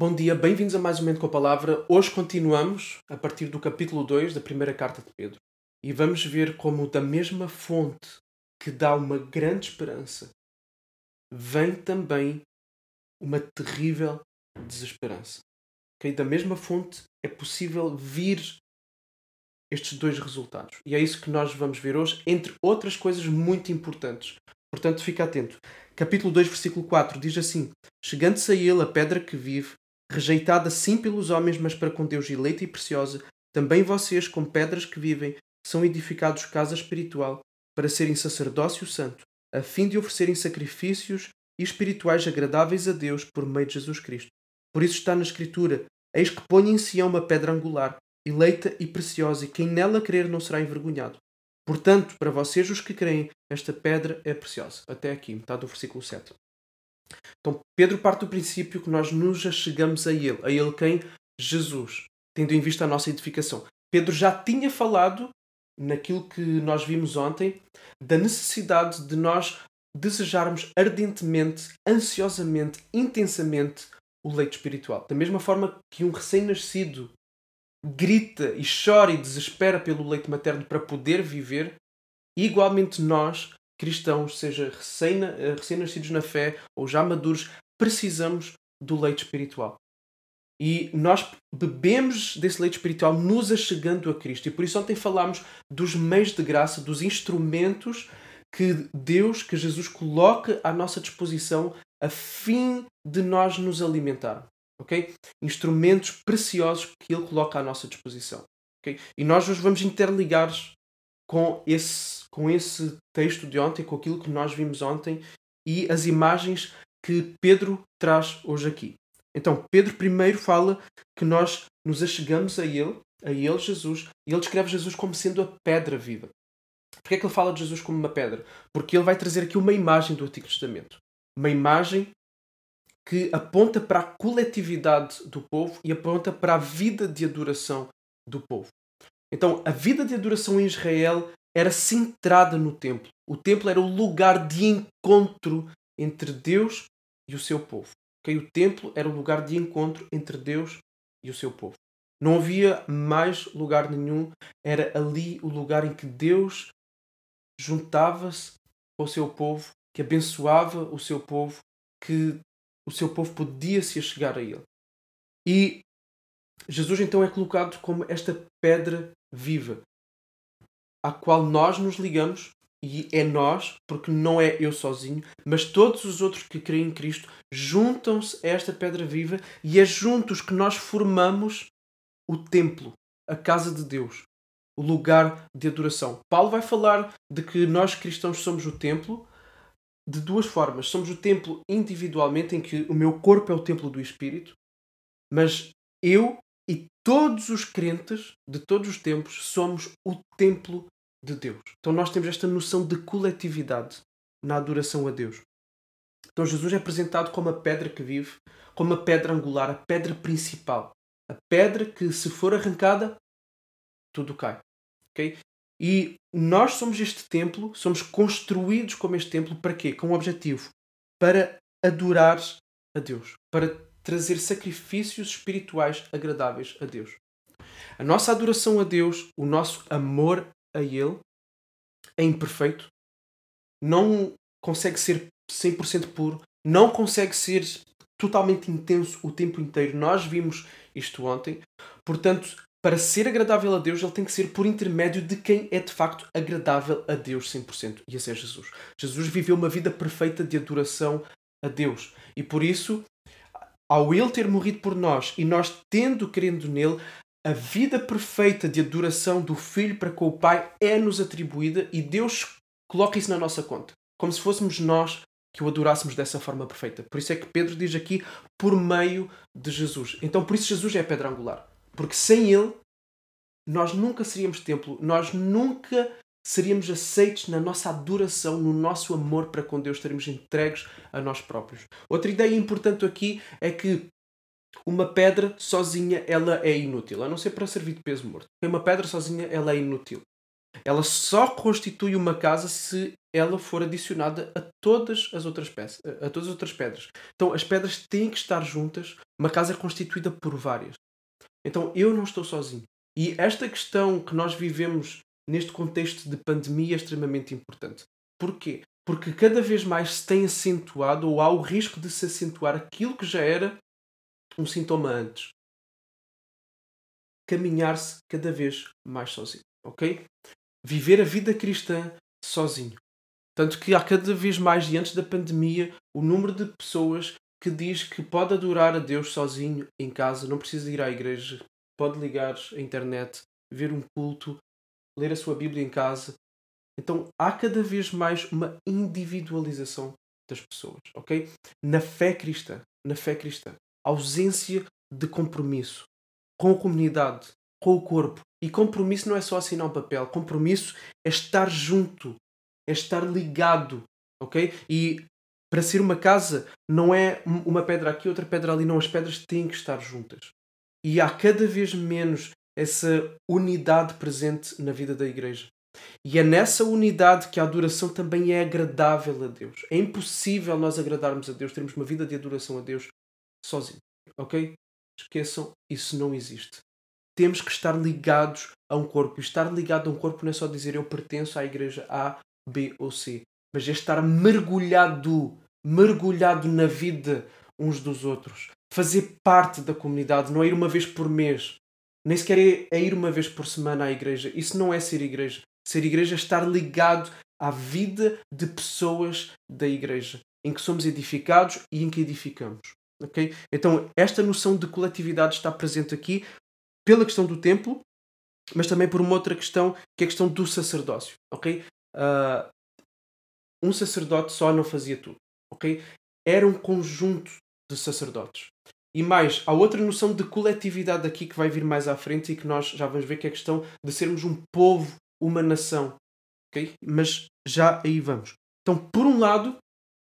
Bom dia, bem-vindos a mais um Momento com a Palavra. Hoje continuamos a partir do capítulo 2 da primeira carta de Pedro e vamos ver como, da mesma fonte que dá uma grande esperança, vem também uma terrível desesperança. Okay? Da mesma fonte é possível vir estes dois resultados. E é isso que nós vamos ver hoje, entre outras coisas muito importantes. Portanto, fica atento. Capítulo 2, versículo 4 diz assim: Chegando-se a ele a pedra que vive, rejeitada sim pelos homens, mas para com Deus eleita e preciosa, também vocês, com pedras que vivem, são edificados casa espiritual, para serem sacerdócio santo, a fim de oferecerem sacrifícios espirituais agradáveis a Deus por meio de Jesus Cristo. Por isso está na Escritura: Eis que põe em Sião uma pedra angular, eleita e preciosa, e quem nela crer não será envergonhado. Portanto, para vocês, os que creem, esta pedra é preciosa. Até aqui, metade do versículo 7. Então, Pedro parte do princípio que nós nos achegamos a Ele. A Ele quem? Jesus. Tendo em vista a nossa edificação. Pedro já tinha falado, naquilo que nós vimos ontem, da necessidade de nós desejarmos ardentemente, ansiosamente, intensamente o leite espiritual. Da mesma forma que um recém-nascido grita e chora e desespera pelo leite materno para poder viver, igualmente nós cristãos, seja eh, recém-nascidos na fé ou já maduros, precisamos do leite espiritual. E nós bebemos desse leite espiritual nos achegando a Cristo. E por isso ontem falámos dos meios de graça, dos instrumentos que Deus, que Jesus coloca à nossa disposição a fim de nós nos alimentar. Okay? Instrumentos preciosos que Ele coloca à nossa disposição. Okay? E nós os vamos interligar com esse com esse texto de ontem, com aquilo que nós vimos ontem e as imagens que Pedro traz hoje aqui. Então, Pedro primeiro fala que nós nos achegamos a Ele, a Ele, Jesus, e ele descreve Jesus como sendo a pedra viva. Porquê é que ele fala de Jesus como uma pedra? Porque ele vai trazer aqui uma imagem do Antigo Testamento. Uma imagem que aponta para a coletividade do povo e aponta para a vida de adoração do povo. Então, a vida de adoração em Israel era centrada no templo. O templo era o lugar de encontro entre Deus e o seu povo. Okay? O templo era o lugar de encontro entre Deus e o seu povo. Não havia mais lugar nenhum, era ali o lugar em que Deus juntava-se com o seu povo, que abençoava o seu povo, que o seu povo podia se chegar a ele. E Jesus então é colocado como esta pedra viva à qual nós nos ligamos, e é nós, porque não é eu sozinho, mas todos os outros que creem em Cristo juntam-se a esta pedra viva e é juntos que nós formamos o templo, a casa de Deus, o lugar de adoração. Paulo vai falar de que nós cristãos somos o templo de duas formas. Somos o templo individualmente, em que o meu corpo é o templo do Espírito, mas eu e todos os crentes de todos os tempos somos o templo de Deus. Então nós temos esta noção de coletividade na adoração a Deus. Então Jesus é apresentado como a pedra que vive, como a pedra angular, a pedra principal. A pedra que, se for arrancada, tudo cai. Okay? E nós somos este templo, somos construídos como este templo para quê? Com um objetivo. Para adorar a Deus. Para trazer sacrifícios espirituais agradáveis a Deus. A nossa adoração a Deus, o nosso amor a Ele é imperfeito, não consegue ser 100% puro, não consegue ser totalmente intenso o tempo inteiro. Nós vimos isto ontem. Portanto, para ser agradável a Deus, ele tem que ser por intermédio de quem é de facto agradável a Deus 100%. E esse é Jesus. Jesus viveu uma vida perfeita de adoração a Deus. E por isso, ao Ele ter morrido por nós e nós tendo querendo nele, a vida perfeita de adoração do Filho para com o Pai é-nos atribuída e Deus coloca isso na nossa conta. Como se fôssemos nós que o adorássemos dessa forma perfeita. Por isso é que Pedro diz aqui, por meio de Jesus. Então, por isso, Jesus é a pedra angular. Porque sem Ele, nós nunca seríamos templo, nós nunca seríamos aceitos na nossa adoração, no nosso amor para com Deus, estaríamos entregues a nós próprios. Outra ideia importante aqui é que uma pedra sozinha ela é inútil, a não ser para servir de peso morto. Uma pedra sozinha ela é inútil. Ela só constitui uma casa se ela for adicionada a todas as outras peças, a todas as outras pedras. Então as pedras têm que estar juntas. Uma casa é constituída por várias. Então eu não estou sozinho. E esta questão que nós vivemos neste contexto de pandemia é extremamente importante. Porquê? Porque cada vez mais se tem acentuado ou há o risco de se acentuar aquilo que já era um sintoma antes. Caminhar-se cada vez mais sozinho, ok? Viver a vida cristã sozinho. Tanto que há cada vez mais, e antes da pandemia, o número de pessoas que diz que pode adorar a Deus sozinho em casa, não precisa ir à igreja, pode ligar a internet, ver um culto, ler a sua Bíblia em casa. Então há cada vez mais uma individualização das pessoas, ok? Na fé cristã, na fé cristã, ausência de compromisso com a comunidade, com o corpo. E compromisso não é só assinar um papel, compromisso é estar junto, é estar ligado, ok? E para ser uma casa não é uma pedra aqui, outra pedra ali, não. As pedras têm que estar juntas. E há cada vez menos essa unidade presente na vida da igreja. E é nessa unidade que a adoração também é agradável a Deus. É impossível nós agradarmos a Deus, termos uma vida de adoração a Deus sozinho. Ok? Esqueçam, isso não existe. Temos que estar ligados a um corpo. E estar ligado a um corpo não é só dizer eu pertenço à igreja A, B ou C, mas é estar mergulhado, mergulhado na vida uns dos outros. Fazer parte da comunidade, não é ir uma vez por mês, nem sequer é, é ir uma vez por semana à igreja. Isso não é ser igreja. Ser igreja é estar ligado à vida de pessoas da igreja, em que somos edificados e em que edificamos. Okay? Então, esta noção de coletividade está presente aqui pela questão do templo, mas também por uma outra questão, que é a questão do sacerdócio. Okay? Uh, um sacerdote só não fazia tudo. Okay? Era um conjunto de sacerdotes. E mais, há outra noção de coletividade aqui que vai vir mais à frente e que nós já vamos ver que é a questão de sermos um povo, uma nação. Okay? Mas já aí vamos. Então, por um lado,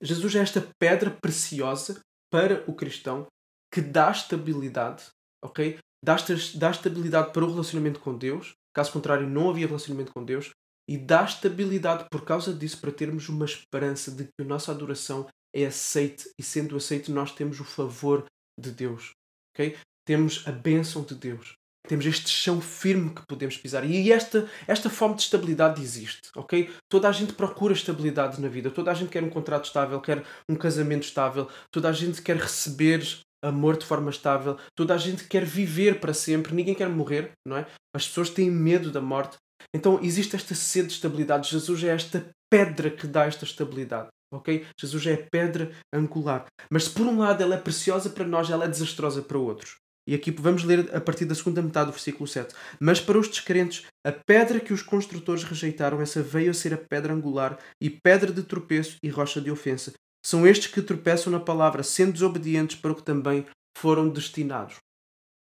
Jesus é esta pedra preciosa para o cristão que dá estabilidade, ok? Dá, dá estabilidade para o relacionamento com Deus. Caso contrário, não havia relacionamento com Deus. E dá estabilidade por causa disso para termos uma esperança de que a nossa adoração é aceite e sendo aceite nós temos o favor de Deus. Okay? Temos a bênção de Deus. Temos este chão firme que podemos pisar. E esta, esta forma de estabilidade existe. ok? Toda a gente procura estabilidade na vida. Toda a gente quer um contrato estável, quer um casamento estável. Toda a gente quer receber amor de forma estável. Toda a gente quer viver para sempre. Ninguém quer morrer, não é? As pessoas têm medo da morte. Então existe esta sede de estabilidade. Jesus é esta pedra que dá esta estabilidade ok? Jesus é a pedra angular. Mas se por um lado ela é preciosa para nós, ela é desastrosa para outros. E aqui vamos ler a partir da segunda metade do versículo 7. Mas para os descrentes, a pedra que os construtores rejeitaram, essa veio a ser a pedra angular e pedra de tropeço e rocha de ofensa. São estes que tropeçam na palavra, sendo desobedientes para o que também foram destinados.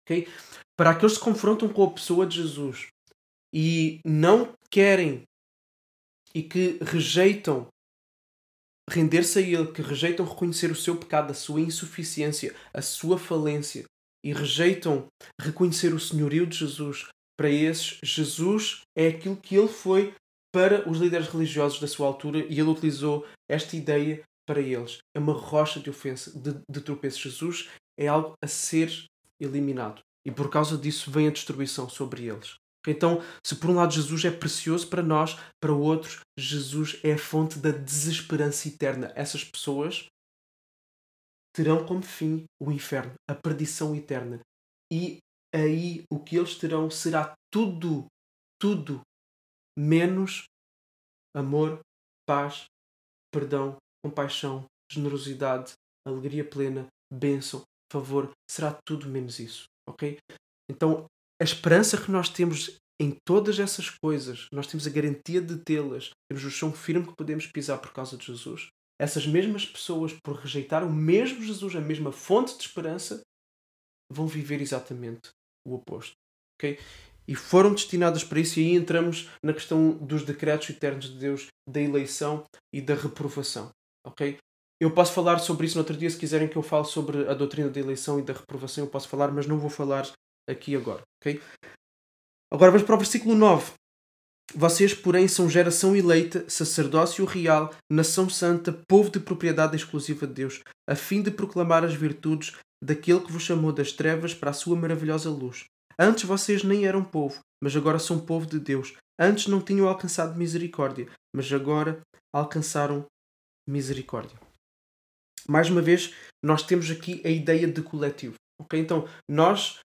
Okay? Para aqueles que se confrontam com a pessoa de Jesus e não querem e que rejeitam render-se a Ele, que rejeitam reconhecer o seu pecado, a sua insuficiência, a sua falência e rejeitam reconhecer o senhorio de Jesus, para esses, Jesus é aquilo que ele foi para os líderes religiosos da sua altura e ele utilizou esta ideia para eles. É uma rocha de ofensa, de, de tropeço. Jesus é algo a ser eliminado. E por causa disso vem a destruição sobre eles. Então, se por um lado Jesus é precioso para nós, para outros, Jesus é a fonte da desesperança eterna. Essas pessoas terão como fim o inferno, a perdição eterna. E aí o que eles terão será tudo, tudo menos amor, paz, perdão, compaixão, generosidade, alegria plena, bênção, favor. Será tudo menos isso, ok? Então a esperança que nós temos em todas essas coisas, nós temos a garantia de tê-las, temos o chão firme que podemos pisar por causa de Jesus. Essas mesmas pessoas, por rejeitar o mesmo Jesus, a mesma fonte de esperança, vão viver exatamente o oposto. Okay? E foram destinadas para isso, e aí entramos na questão dos decretos eternos de Deus, da eleição e da reprovação. Okay? Eu posso falar sobre isso no outro dia, se quiserem que eu fale sobre a doutrina da eleição e da reprovação, eu posso falar, mas não vou falar aqui agora. Okay? Agora vamos para o versículo 9. Vocês, porém, são geração eleita, sacerdócio real, nação santa, povo de propriedade exclusiva de Deus, a fim de proclamar as virtudes daquele que vos chamou das trevas para a sua maravilhosa luz. Antes vocês nem eram povo, mas agora são povo de Deus. Antes não tinham alcançado misericórdia, mas agora alcançaram misericórdia. Mais uma vez, nós temos aqui a ideia de coletivo. Okay? Então, nós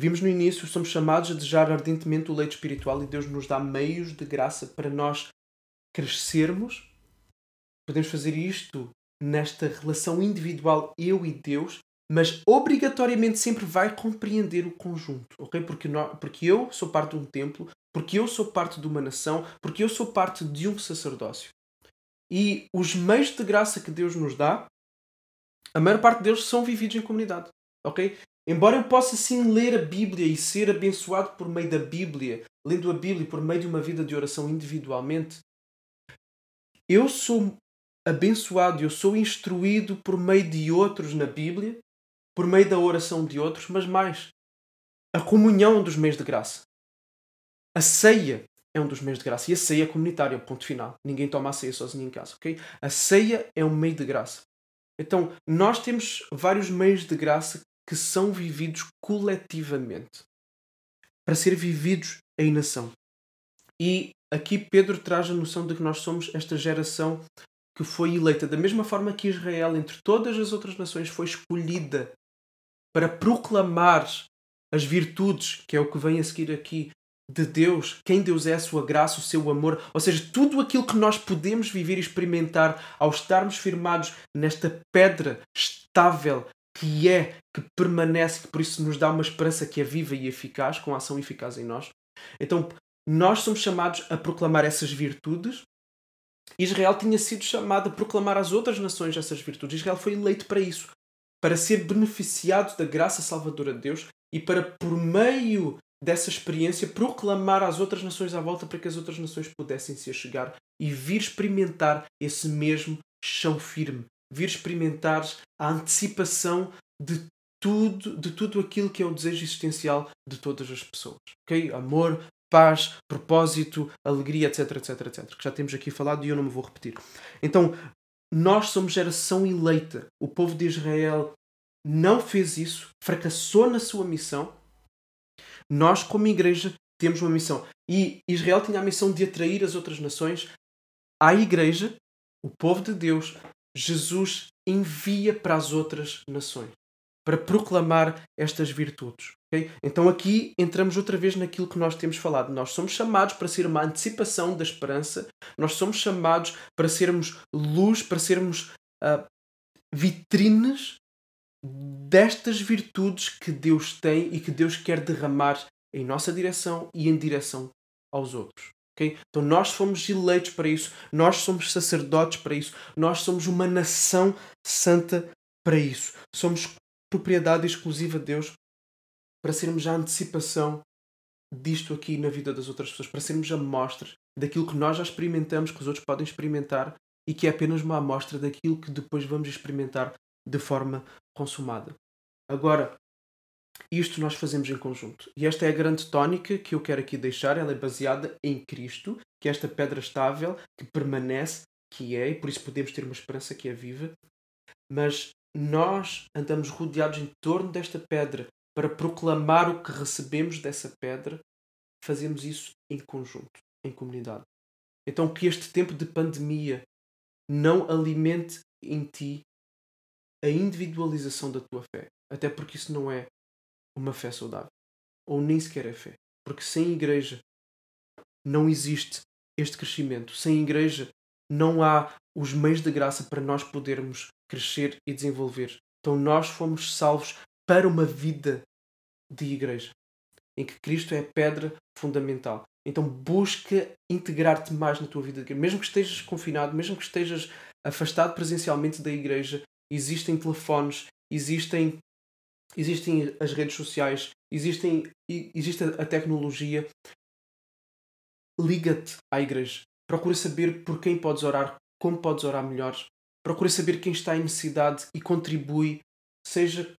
vimos no início, somos chamados a desejar ardentemente o leite espiritual e Deus nos dá meios de graça para nós crescermos. Podemos fazer isto nesta relação individual eu e Deus, mas obrigatoriamente sempre vai compreender o conjunto, ok? Porque, nós, porque eu sou parte de um templo, porque eu sou parte de uma nação, porque eu sou parte de um sacerdócio. E os meios de graça que Deus nos dá, a maior parte deles são vividos em comunidade, ok? Embora eu possa sim ler a Bíblia e ser abençoado por meio da Bíblia, lendo a Bíblia por meio de uma vida de oração individualmente, eu sou abençoado, eu sou instruído por meio de outros na Bíblia por meio da oração de outros, mas mais a comunhão dos meios de graça. A ceia é um dos meios de graça. E a ceia é comunitária, ponto final. Ninguém toma a ceia sozinho em casa, ok? A ceia é um meio de graça. Então, nós temos vários meios de graça que são vividos coletivamente. Para ser vividos em nação. E aqui Pedro traz a noção de que nós somos esta geração que foi eleita da mesma forma que Israel, entre todas as outras nações, foi escolhida para proclamar as virtudes, que é o que vem a seguir aqui, de Deus, quem Deus é, a sua graça, o seu amor, ou seja, tudo aquilo que nós podemos viver e experimentar ao estarmos firmados nesta pedra estável que é, que permanece, que por isso nos dá uma esperança que é viva e eficaz, com ação eficaz em nós. Então, nós somos chamados a proclamar essas virtudes. Israel tinha sido chamado a proclamar às outras nações essas virtudes. Israel foi eleito para isso para ser beneficiado da graça salvadora de Deus e para, por meio dessa experiência, proclamar às outras nações à volta para que as outras nações pudessem se achegar e vir experimentar esse mesmo chão firme, vir experimentar a antecipação de tudo, de tudo aquilo que é o desejo existencial de todas as pessoas. ok Amor, paz, propósito, alegria, etc, etc, etc. Que já temos aqui falado e eu não me vou repetir. Então, nós somos geração eleita. O povo de Israel não fez isso, fracassou na sua missão. Nós, como igreja, temos uma missão. E Israel tinha a missão de atrair as outras nações à igreja, o povo de Deus. Jesus envia para as outras nações para proclamar estas virtudes. Okay? Então aqui entramos outra vez naquilo que nós temos falado. Nós somos chamados para ser uma antecipação da esperança, nós somos chamados para sermos luz, para sermos uh, vitrines destas virtudes que Deus tem e que Deus quer derramar em nossa direção e em direção aos outros. Okay? Então nós fomos eleitos para isso, nós somos sacerdotes para isso, nós somos uma nação santa para isso. Somos propriedade exclusiva de Deus para sermos a antecipação disto aqui na vida das outras pessoas, para sermos amostras daquilo que nós já experimentamos, que os outros podem experimentar e que é apenas uma amostra daquilo que depois vamos experimentar de forma consumada. Agora, isto nós fazemos em conjunto. E esta é a grande tónica que eu quero aqui deixar. Ela é baseada em Cristo, que é esta pedra estável, que permanece, que é, e por isso podemos ter uma esperança que é viva. Mas nós andamos rodeados em torno desta pedra para proclamar o que recebemos dessa pedra, fazemos isso em conjunto, em comunidade. Então, que este tempo de pandemia não alimente em ti a individualização da tua fé. Até porque isso não é uma fé saudável. Ou nem sequer é fé. Porque sem igreja não existe este crescimento. Sem igreja não há os meios de graça para nós podermos crescer e desenvolver. Então nós fomos salvos para uma vida de igreja, em que Cristo é a pedra fundamental. Então busca integrar-te mais na tua vida de igreja. Mesmo que estejas confinado, mesmo que estejas afastado presencialmente da igreja, existem telefones, existem, existem as redes sociais, existem, existe a tecnologia. Liga-te à igreja. Procura saber por quem podes orar, como podes orar melhor. Procura saber quem está em necessidade e contribui, seja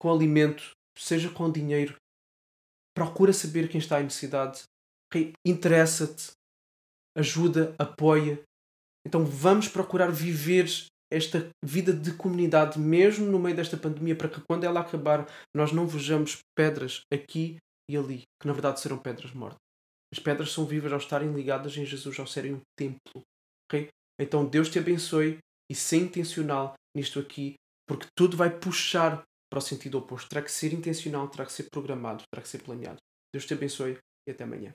com alimento, seja com dinheiro. Procura saber quem está em necessidade. Interessa-te ajuda, apoia. Então vamos procurar viver esta vida de comunidade, mesmo no meio desta pandemia, para que quando ela acabar, nós não vejamos pedras aqui e ali, que na verdade serão pedras mortas. As pedras são vivas ao estarem ligadas em Jesus, ao serem um templo. Okay? Então Deus te abençoe e ser intencional nisto aqui, porque tudo vai puxar para o sentido oposto. Terá que ser intencional, terá que ser programado, terá que ser planeado. Deus te abençoe e até amanhã.